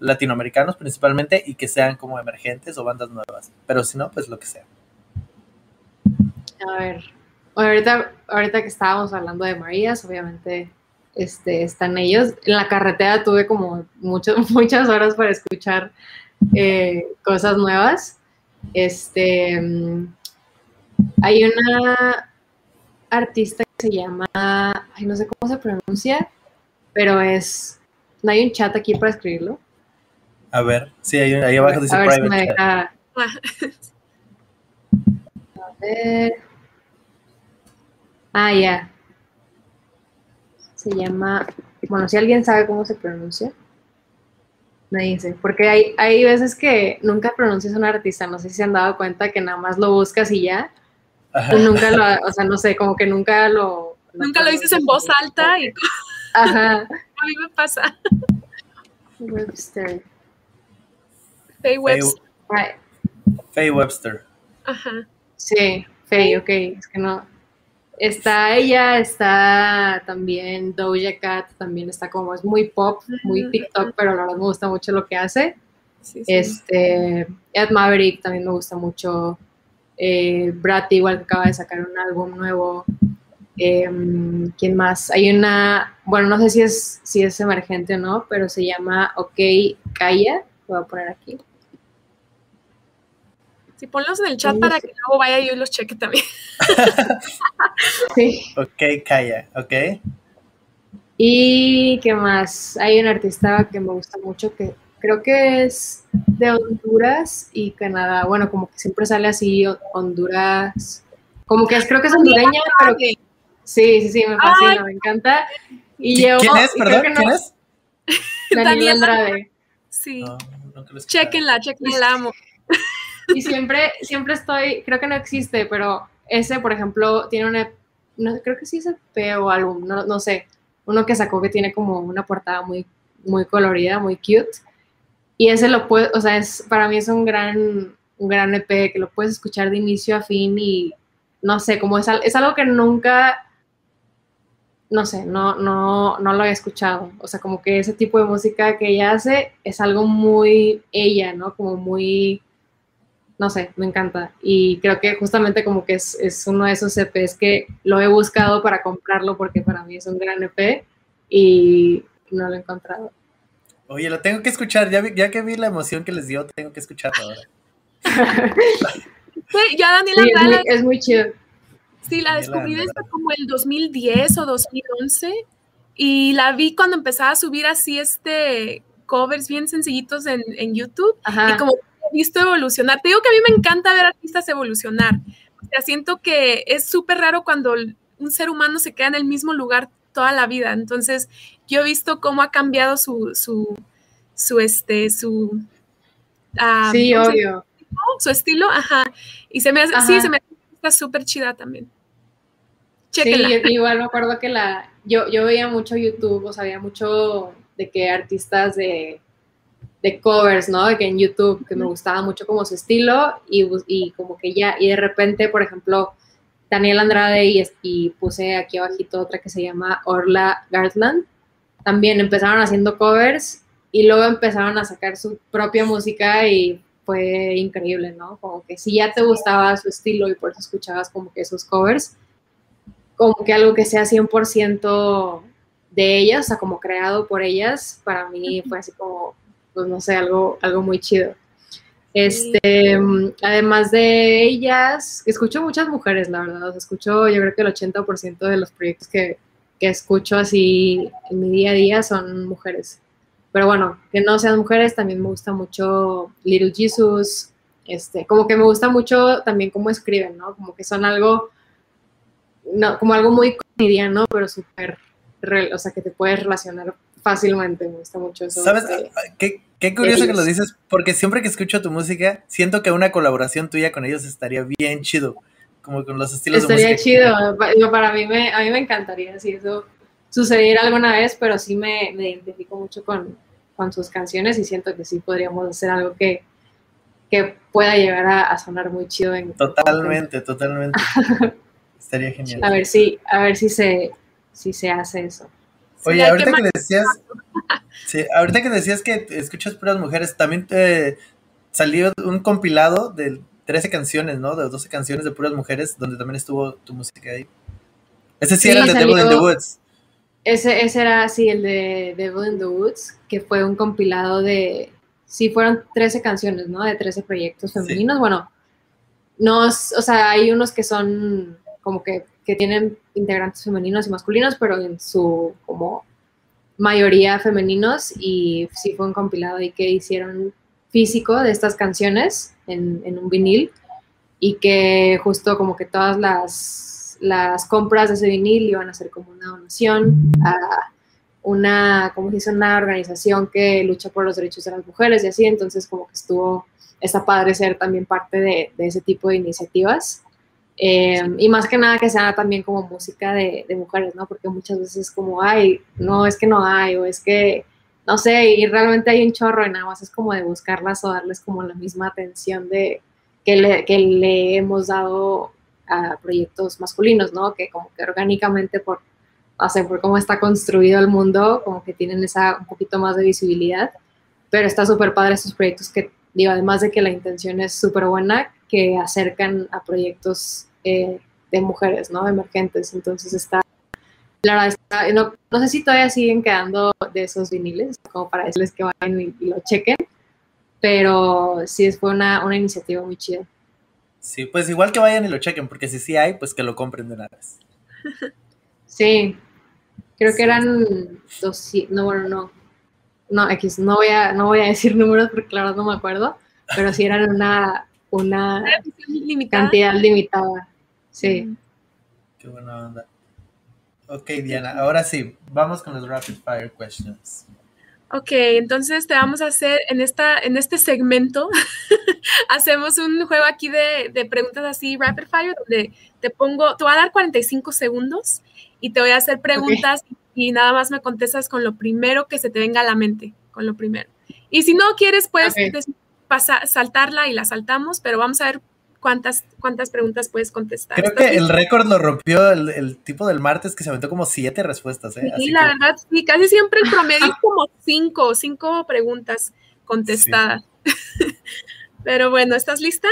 latinoamericanos principalmente y que sean como emergentes o bandas nuevas, pero si no, pues lo que sea. A ver, ahorita, ahorita que estábamos hablando de Marías, obviamente este, están ellos. En la carretera tuve como mucho, muchas horas para escuchar eh, cosas nuevas. Este, mm, hay una artista que se llama, ay, no sé cómo se pronuncia, pero es, no hay un chat aquí para escribirlo. A ver, sí, ahí, ahí abajo dice private. A ver. Ah, ya. Se llama, bueno, si alguien sabe cómo se pronuncia, me dice, porque hay, hay veces que nunca pronuncias a un artista, no sé si se han dado cuenta que nada más lo buscas y ya. nunca lo, o sea, no sé, como que nunca lo... nunca lo dices en voz alta y... Ajá. A mí me pasa. Webster. Faye Webster. Faye Webster. Ajá. Sí, Faye, ok, es que no, Está ella, está también Doja Cat, también está como, es muy pop, muy TikTok, pero la verdad me gusta mucho lo que hace. Este, Ed Maverick también me gusta mucho. Eh, igual que acaba de sacar un álbum nuevo. Em, ¿Quién más? Hay una, bueno, no sé si es, si es emergente o no, pero se llama OK Kaya, Lo voy a poner aquí. Sí, ponlos en el chat para que luego vaya yo y los cheque también. sí. Ok, Kaya, ok. Y qué más, hay un artista que me gusta mucho que creo que es de Honduras y Canadá. Bueno, como que siempre sale así Honduras. Como que es, creo que es hondureña, pero que sí, sí, sí, me fascina, me encanta. Y ¿Quién es? Perdón, ¿quién es? Daniela Andrade. Sí. chequenla, chequenla, la amo. Y siempre, siempre estoy, creo que no existe, pero ese, por ejemplo, tiene una, no, creo que sí es EP o álbum, no, no sé, uno que sacó que tiene como una portada muy, muy colorida, muy cute. Y ese lo puede, o sea, es, para mí es un gran, un gran EP que lo puedes escuchar de inicio a fin y no sé, como es, es algo que nunca no sé, no, no, no lo he escuchado. O sea, como que ese tipo de música que ella hace es algo muy ella, ¿no? Como muy, no sé, me encanta. Y creo que justamente como que es, es uno de esos EPs que lo he buscado para comprarlo porque para mí es un gran EP y no lo he encontrado. Oye, lo tengo que escuchar, ya, ya que vi la emoción que les dio, tengo que escucharlo ahora. sí, ya Daniela sí, es, muy, es muy chido. Sí, la descubrí desde como el 2010 o 2011 y la vi cuando empezaba a subir así este covers bien sencillitos en, en YouTube y como visto evolucionar. Te digo que a mí me encanta ver artistas evolucionar. O sea, siento que es súper raro cuando un ser humano se queda en el mismo lugar toda la vida. Entonces, yo he visto cómo ha cambiado su, su, su este, su... Uh, sí, obvio. Su estilo, ajá. Y se me hace, sí, se me está súper chida también. Sí, igual me acuerdo que la, yo, yo veía mucho YouTube, o sea, había mucho de que artistas de, de covers, ¿no? De que en YouTube, que me gustaba mucho como su estilo y, y como que ya, y de repente, por ejemplo, Daniel Andrade y, y puse aquí abajito otra que se llama Orla Gartland, también empezaron haciendo covers y luego empezaron a sacar su propia música y fue increíble, ¿no? Como que si ya te gustaba su estilo y por eso escuchabas como que esos covers, como que algo que sea 100% de ellas, o sea, como creado por ellas, para mí fue así como, pues no sé, algo, algo muy chido. Este, además de ellas, escucho muchas mujeres, la verdad, o sea, escucho yo creo que el 80% de los proyectos que, que escucho así en mi día a día son mujeres. Pero bueno, que no sean mujeres, también me gusta mucho Little Jesus, este, como que me gusta mucho también cómo escriben, ¿no? Como que son algo, no, como algo muy cotidiano, pero súper, o sea, que te puedes relacionar fácilmente, me gusta mucho eso. ¿Sabes? qué, qué, curioso que lo dices, porque siempre que escucho tu música, siento que una colaboración tuya con ellos estaría bien chido, como con los estilos estaría de música. Estaría chido, para mí me, a mí me encantaría si eso sucediera alguna vez, pero sí me, me identifico mucho con, con, sus canciones y siento que sí podríamos hacer algo que, que pueda llegar a, a, sonar muy chido. En, totalmente, totalmente. Estaría genial. A ver si, a ver si se, si se hace eso. Oye, ahorita que, decías, sí, ahorita que decías que escuchas puras mujeres, también te salió un compilado de 13 canciones, ¿no? De 12 canciones de puras mujeres, donde también estuvo tu música ahí. Ese sí, sí era el de Devil in the Woods. Ese, ese era, sí, el de Devil in the Woods, que fue un compilado de, sí, fueron 13 canciones, ¿no? De 13 proyectos femeninos. Sí. Bueno, no, o sea, hay unos que son como que, que, tienen integrantes femeninos y masculinos, pero en su como mayoría femeninos y sí fue un compilado y que hicieron físico de estas canciones en, un vinil y que justo como que todas las, las compras de ese vinil iban a ser como una donación a una, como se dice, una organización que lucha por los derechos de las mujeres y así, entonces como que estuvo, está padre ser también parte de ese tipo de iniciativas. Eh, y más que nada que sea también como música de, de, mujeres, ¿no? Porque muchas veces como, ay, no, es que no hay, o es que, no sé, y realmente hay un chorro y nada más es como de buscarlas o darles como la misma atención de que le, que le hemos dado a proyectos masculinos, ¿no? Que como que orgánicamente por, o por cómo está construido el mundo, como que tienen esa un poquito más de visibilidad, pero está súper padre estos proyectos que, digo, además de que la intención es súper buena, que acercan a proyectos eh, de mujeres, ¿no? Emergentes. Entonces está, la verdad, está, no, no, sé si todavía siguen quedando de esos viniles, como para decirles que vayan y, y lo chequen, pero sí fue una, una iniciativa muy chida. Sí, pues igual que vayan y lo chequen, porque si sí hay, pues que lo compren de una vez. Sí, creo que eran dos, no, bueno, no, no, X, no voy a, no voy a decir números porque claro no me acuerdo, pero sí eran una, una cantidad limitada, sí. Qué buena onda. Ok, Diana, ahora sí, vamos con los rapid fire questions. Ok, entonces te vamos a hacer en, esta, en este segmento, hacemos un juego aquí de, de, preguntas así, rapid fire, donde te pongo, te voy a dar 45 segundos y te voy a hacer preguntas y nada más me contestas con lo primero que se te venga a la mente, con lo primero. Y si no quieres, puedes pasar, saltarla y la saltamos, pero vamos a ver cuántas, cuántas preguntas puedes contestar. Creo que el récord lo rompió el, tipo del martes que se aventó como siete respuestas. ¿eh? Sí, la verdad, sí, casi siempre el promedio es como cinco, cinco preguntas contestadas. Pero bueno, ¿estás lista?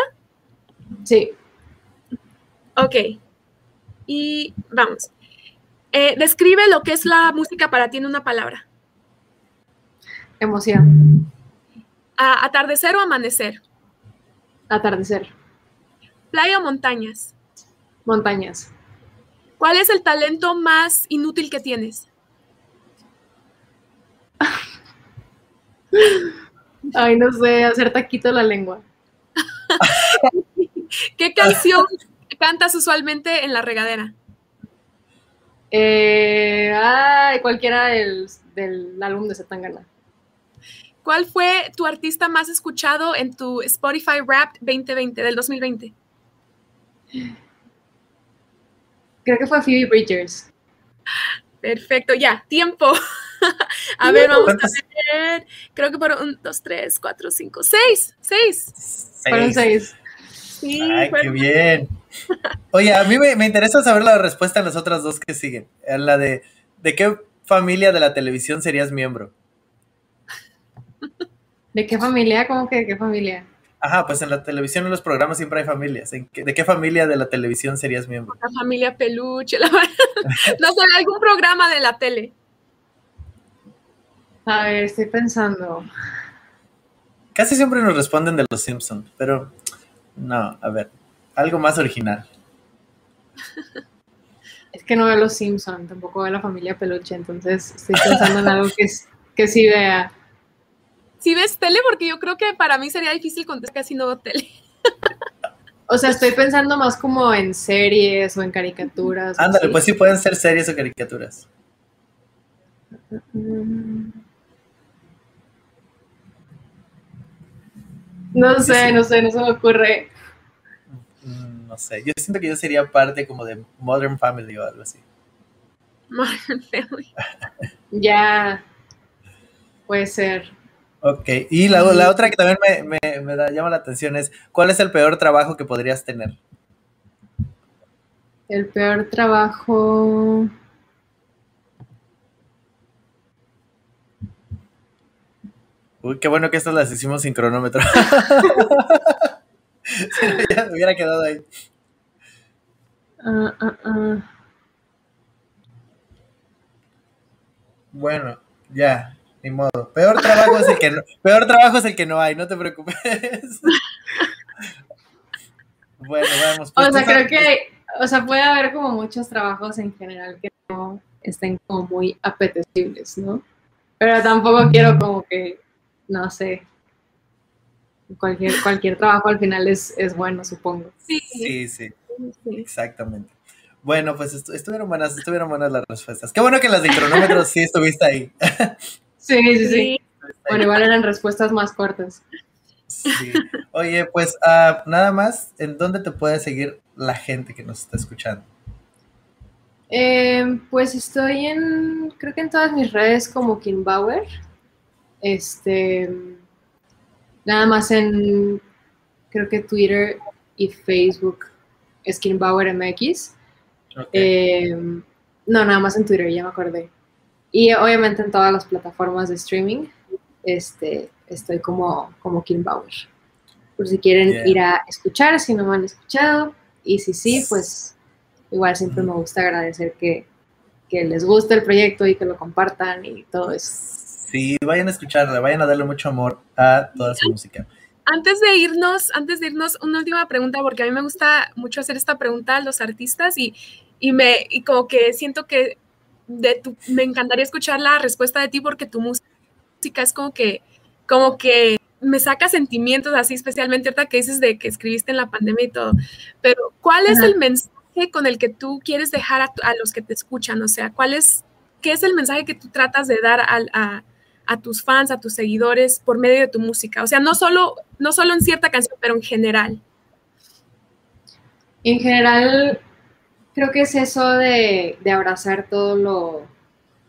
Sí. Ok. Y vamos. Eh, describe lo que es la música para ti en una palabra. Emoción. ¿Atardecer o amanecer? Atardecer. ¿Playa o montañas? Montañas. ¿Cuál es el talento más inútil que tienes? Ay, no sé, hacer taquito la lengua. ¿Qué canción cantas usualmente en la regadera? Eh, ay, cualquiera del, del álbum de Satangana. ¿Cuál fue tu artista más escuchado en tu Spotify Rap 2020 del 2020? Creo que fue Phoebe Bridgers. Perfecto, ya, tiempo. a ver, vamos a ver. Creo que fueron un, dos, tres, cuatro, cinco, seis. Seis. Fueron seis. Sí, Ay, qué bien. Oye, a mí me, me, interesa saber la respuesta en las otras dos que siguen. En la de, ¿de qué familia de la televisión serías miembro? ¿De qué familia? ¿Cómo que de qué familia? Ajá, pues en la televisión, en los programas siempre hay familias. ¿De qué familia de la televisión serías miembro? La familia Peluche, la... no sé, algún programa de la tele. A ver, estoy pensando. Casi siempre nos responden de los Simpsons, pero no, a ver, algo más original. Es que no veo los Simpsons, tampoco veo la familia Peluche, entonces estoy pensando en algo que, que sí vea. Si ves tele, porque yo creo que para mí sería difícil contestar casi no veo tele. O sea, estoy pensando más como en series o en caricaturas. Ándale, pues sí pueden ser series o caricaturas. No sé, no sé, no se me ocurre. Mm, no sé, yo siento que yo sería parte como de Modern Family o algo así. Modern Family. ya, puede ser. Ok, y la, la otra que también me, me, me da, llama la atención es, ¿cuál es el peor trabajo que podrías tener? El peor trabajo... Uy, qué bueno que estas las hicimos sin cronómetro. ya me hubiera quedado ahí. Uh, uh, uh. Bueno, ya, ni modo. Peor trabajo es el que no, peor trabajo es el que no hay, no te preocupes. bueno, vamos. Pues o sea, creo que, o sea, puede haber como muchos trabajos en general que no estén como muy apetecibles, ¿no? Pero tampoco quiero como que, no sé, cualquier, cualquier trabajo al final es, es bueno, supongo. Sí, sí, sí, exactamente. Bueno, pues estuvieron buenas, estuvieron buenas las respuestas. Qué bueno que las de cronómetro sí estuviste ahí. Sí, sí, sí. Bueno, igual eran respuestas más cortas. Sí. Oye, pues uh, nada más, ¿en dónde te puede seguir la gente que nos está escuchando? Eh, pues estoy en, creo que en todas mis redes como Kim Bauer. Este, nada más en, creo que Twitter y Facebook es Kim Bauer MX. Okay. Eh, no, nada más en Twitter, ya me acordé. Y obviamente en todas las plataformas de streaming, este, estoy como, como Kim Bauer. Por si quieren Yeah. ir a escuchar, si no me han escuchado. Y si sí, pues igual siempre me gusta agradecer que, que les guste el proyecto y que lo compartan y todo eso. Sí, vayan a escucharla, vayan a darle mucho amor a toda su música. Antes de irnos, antes de irnos, una última pregunta, porque a mí me gusta mucho hacer esta pregunta a los artistas y, y me, y como que siento que de tu, me encantaría escuchar la respuesta de ti porque tu música es como que, como que me saca sentimientos así, especialmente ahorita que dices de que escribiste en la pandemia y todo. Pero, ¿cuál es el mensaje con el que tú quieres dejar a, a, los que te escuchan? O sea, ¿cuál es, qué es el mensaje que tú tratas de dar a, a, a, tus fans, a tus seguidores por medio de tu música? O sea, no solo, no solo en cierta canción, pero en general. En general, creo que es eso de, de abrazar todo lo,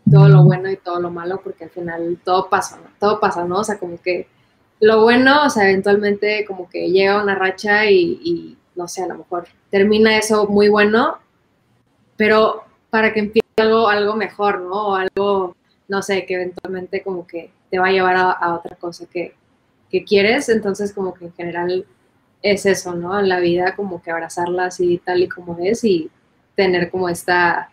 todo lo bueno y todo lo malo, porque al final todo pasa, ¿no? Todo pasa, ¿no? O sea, como que lo bueno, o sea, eventualmente como que llega una racha y, no sé, a lo mejor termina eso muy bueno, pero para que empiece algo, algo mejor, ¿no? O algo, no sé, que eventualmente como que te va a llevar a, a otra cosa que, que, quieres, entonces como que en general es eso, ¿no? En la vida como que abrazarla así tal y como es y tener como esta,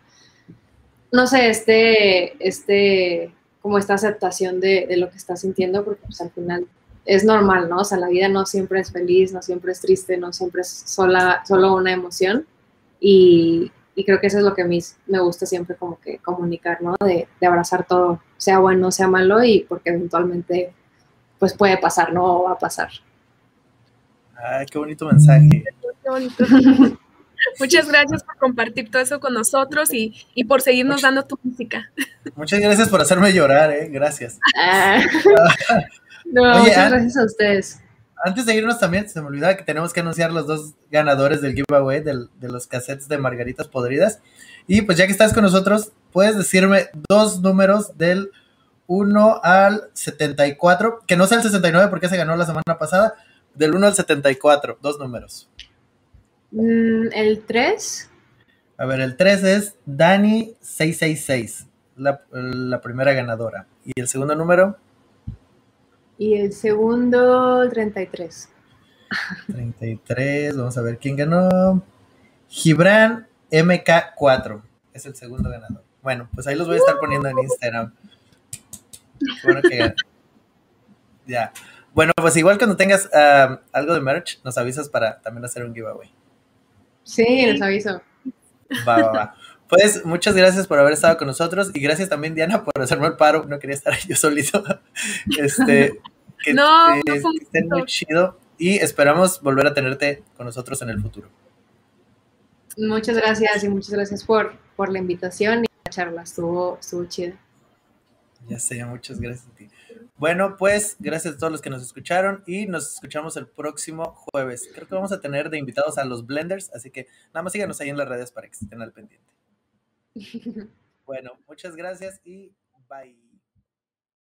no sé, este, este, como esta aceptación de, de lo que estás sintiendo, porque pues al final es normal, ¿no? O sea, la vida no siempre es feliz, no siempre es triste, no siempre es sola, solo una emoción. Y, y creo que eso es lo que a mí me gusta siempre como que comunicar, ¿no? De, de, abrazar todo, sea bueno, sea malo, y porque eventualmente pues puede pasar, ¿no? O va a pasar. Ay, qué bonito mensaje. Qué bonito. Muchas gracias por compartir todo eso con nosotros y, y por seguirnos muchas, dando tu música. Muchas gracias por hacerme llorar, ¿eh? Gracias. Ah. No, Oye, muchas gracias a ustedes. Antes de irnos también, se me olvidaba que tenemos que anunciar los dos ganadores del giveaway del, de los cassettes de Margaritas Podridas. Y pues ya que estás con nosotros, puedes decirme dos números del 1 al 74, que no sea el 69 porque se ganó la semana pasada, del 1 al 74, dos números. Mm, el 3. A ver, el 3 es Dani666, la, la primera ganadora. ¿Y el segundo número? Y el segundo, 33. 33, vamos a ver quién ganó. Gibran MK4 es el segundo ganador. Bueno, pues ahí los voy a estar poniendo en Instagram. Bueno, que ya. Bueno, pues igual cuando tengas uh, algo de merch, nos avisas para también hacer un giveaway. Sí, les aviso. Va, va, va. Pues muchas gracias por haber estado con nosotros y gracias también Diana por hacerme el paro, no quería estar yo solito. Este, que, no, no que estén muy chido y esperamos volver a tenerte con nosotros en el futuro. Muchas gracias y muchas gracias por, por la invitación y la charla, estuvo, estuvo chida. Ya sé, muchas gracias a ti. Bueno, pues gracias a todos los que nos escucharon y nos escuchamos el próximo jueves. Creo que vamos a tener de invitados a los Blenders, así que nada más síganos ahí en las redes para que estén al pendiente. Bueno, muchas gracias y bye.